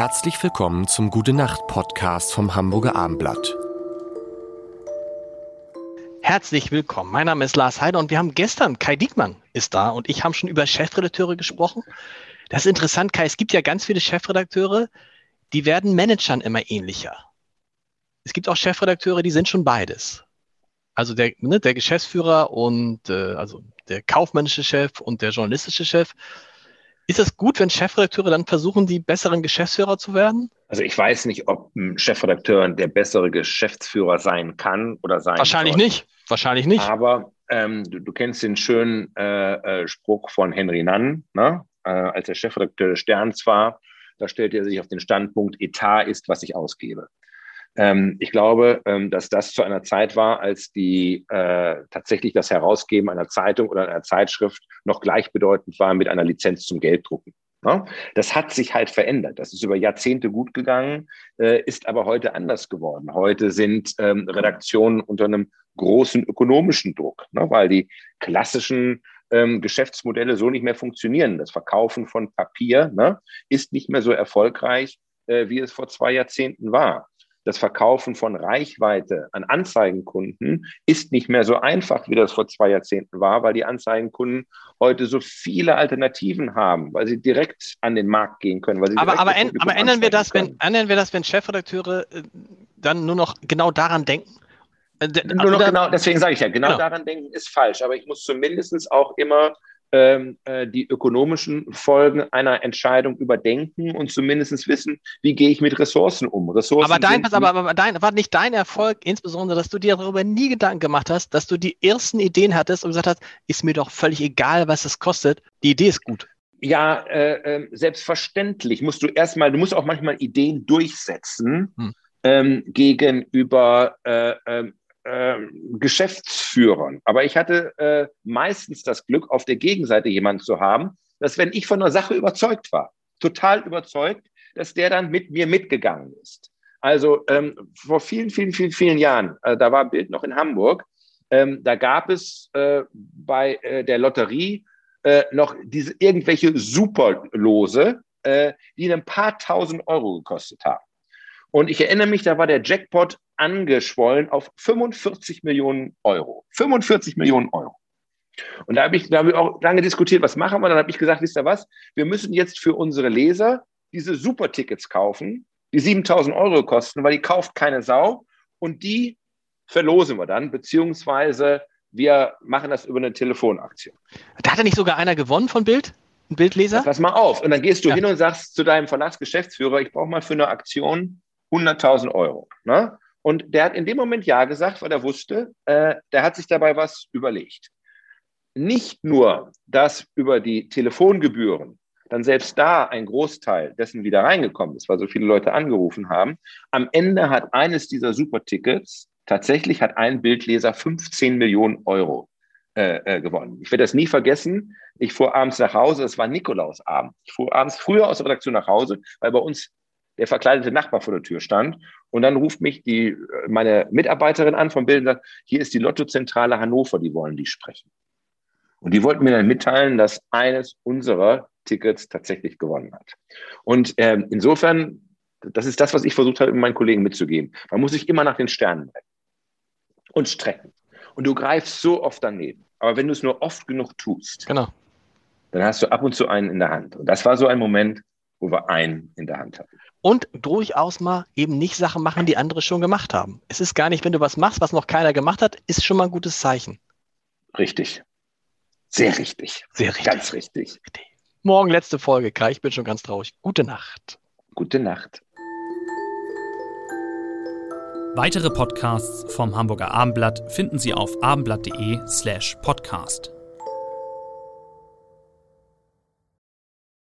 Herzlich willkommen zum Gute Nacht Podcast vom Hamburger Armblatt. Herzlich willkommen. Mein Name ist Lars Heider und wir haben gestern, Kai Diekmann ist da und ich haben schon über Chefredakteure gesprochen. Das ist interessant, Kai. Es gibt ja ganz viele Chefredakteure, die werden Managern immer ähnlicher. Es gibt auch Chefredakteure, die sind schon beides. Also der, ne, der Geschäftsführer und äh, also der kaufmännische Chef und der journalistische Chef. Ist es gut, wenn Chefredakteure dann versuchen, die besseren Geschäftsführer zu werden? Also ich weiß nicht, ob ein Chefredakteur der bessere Geschäftsführer sein kann oder sein Wahrscheinlich soll. nicht. Wahrscheinlich nicht. Aber ähm, du, du, kennst den schönen äh, äh, Spruch von Henry Nann, ne? äh, als er Chefredakteur des Sterns war. Da stellte er sich auf den Standpunkt, Etat ist, was ich ausgebe. Ähm, ich glaube, ähm, dass das zu einer Zeit war, als die äh, tatsächlich das Herausgeben einer Zeitung oder einer Zeitschrift noch gleichbedeutend war mit einer Lizenz zum Gelddrucken. Ja? Das hat sich halt verändert. Das ist über Jahrzehnte gut gegangen, äh, ist aber heute anders geworden. Heute sind ähm, Redaktionen unter einem großen ökonomischen Druck, ne? weil die klassischen ähm, Geschäftsmodelle so nicht mehr funktionieren. Das Verkaufen von Papier ne, ist nicht mehr so erfolgreich, äh, wie es vor zwei Jahrzehnten war das Verkaufen von Reichweite an Anzeigenkunden ist nicht mehr so einfach, wie das vor zwei Jahrzehnten war, weil die Anzeigenkunden heute so viele Alternativen haben, weil sie direkt an den Markt gehen können. aber aber, aber ändern, wir das, wenn, ändern wir das, wenn Chefredakteure äh, dann nur noch genau daran denken? Äh, nur noch genau, deswegen sage ich ja, genau, genau, daran denken ist falsch, aber ich muss zumindest auch immer ähm, äh, die ökonomischen Folgen einer Entscheidung überdenken und zumindest wissen, wie gehe ich mit Ressourcen um. Ressourcen aber dein, pass, aber, aber dein, war nicht dein Erfolg, insbesondere, dass du dir darüber nie Gedanken gemacht hast, dass du die ersten Ideen hattest und gesagt hast, ist mir doch völlig egal, was es kostet. Die Idee ist gut. Ja, äh, äh, selbstverständlich musst du erstmal, du musst auch manchmal Ideen durchsetzen hm. ähm, gegenüber äh, ähm, äh, Geschäftsführern. Aber ich hatte äh, meistens das Glück, auf der Gegenseite jemanden zu haben, dass wenn ich von einer Sache überzeugt war, total überzeugt, dass der dann mit mir mitgegangen ist. Also ähm, vor vielen, vielen, vielen, vielen Jahren, äh, da war Bild noch in Hamburg, ähm, da gab es äh, bei äh, der Lotterie äh, noch diese irgendwelche Superlose, äh, die ein paar tausend Euro gekostet haben. Und ich erinnere mich, da war der Jackpot angeschwollen auf 45 Millionen Euro. 45 Millionen Euro. Und da habe ich, da hab ich auch lange diskutiert, was machen wir? Dann habe ich gesagt, wisst ihr was? Wir müssen jetzt für unsere Leser diese Supertickets kaufen, die 7000 Euro kosten, weil die kauft keine Sau. Und die verlosen wir dann, beziehungsweise wir machen das über eine Telefonaktion. Da hat ja nicht sogar einer gewonnen von Bild? Ein Bildleser? Pass mal auf. Und dann gehst du ja. hin und sagst zu deinem Verlagsgeschäftsführer, ich brauche mal für eine Aktion 100.000 Euro. Ne? Und der hat in dem Moment Ja gesagt, weil er wusste, äh, der hat sich dabei was überlegt. Nicht nur, dass über die Telefongebühren dann selbst da ein Großteil dessen wieder reingekommen ist, weil so viele Leute angerufen haben. Am Ende hat eines dieser Supertickets tatsächlich hat ein Bildleser 15 Millionen Euro äh, äh, gewonnen. Ich werde das nie vergessen. Ich fuhr abends nach Hause, es war Nikolausabend. Ich fuhr abends früher aus der Redaktion nach Hause, weil bei uns der verkleidete Nachbar vor der Tür stand. Und dann ruft mich die, meine Mitarbeiterin an vom Bild und sagt, hier ist die Lottozentrale Hannover, die wollen die sprechen. Und die wollten mir dann mitteilen, dass eines unserer Tickets tatsächlich gewonnen hat. Und ähm, insofern, das ist das, was ich versucht habe, meinen Kollegen mitzugeben. Man muss sich immer nach den Sternen bleiben und strecken. Und du greifst so oft daneben. Aber wenn du es nur oft genug tust, genau. dann hast du ab und zu einen in der Hand. Und das war so ein Moment, wo wir einen in der Hand hatten und durchaus mal eben nicht Sachen machen, die andere schon gemacht haben. Es ist gar nicht, wenn du was machst, was noch keiner gemacht hat, ist schon mal ein gutes Zeichen. Richtig. Sehr richtig. Sehr richtig. Ganz richtig. Morgen letzte Folge, Kai. Ich bin schon ganz traurig. Gute Nacht. Gute Nacht. Weitere Podcasts vom Hamburger Abendblatt finden Sie auf abendblatt.de slash podcast.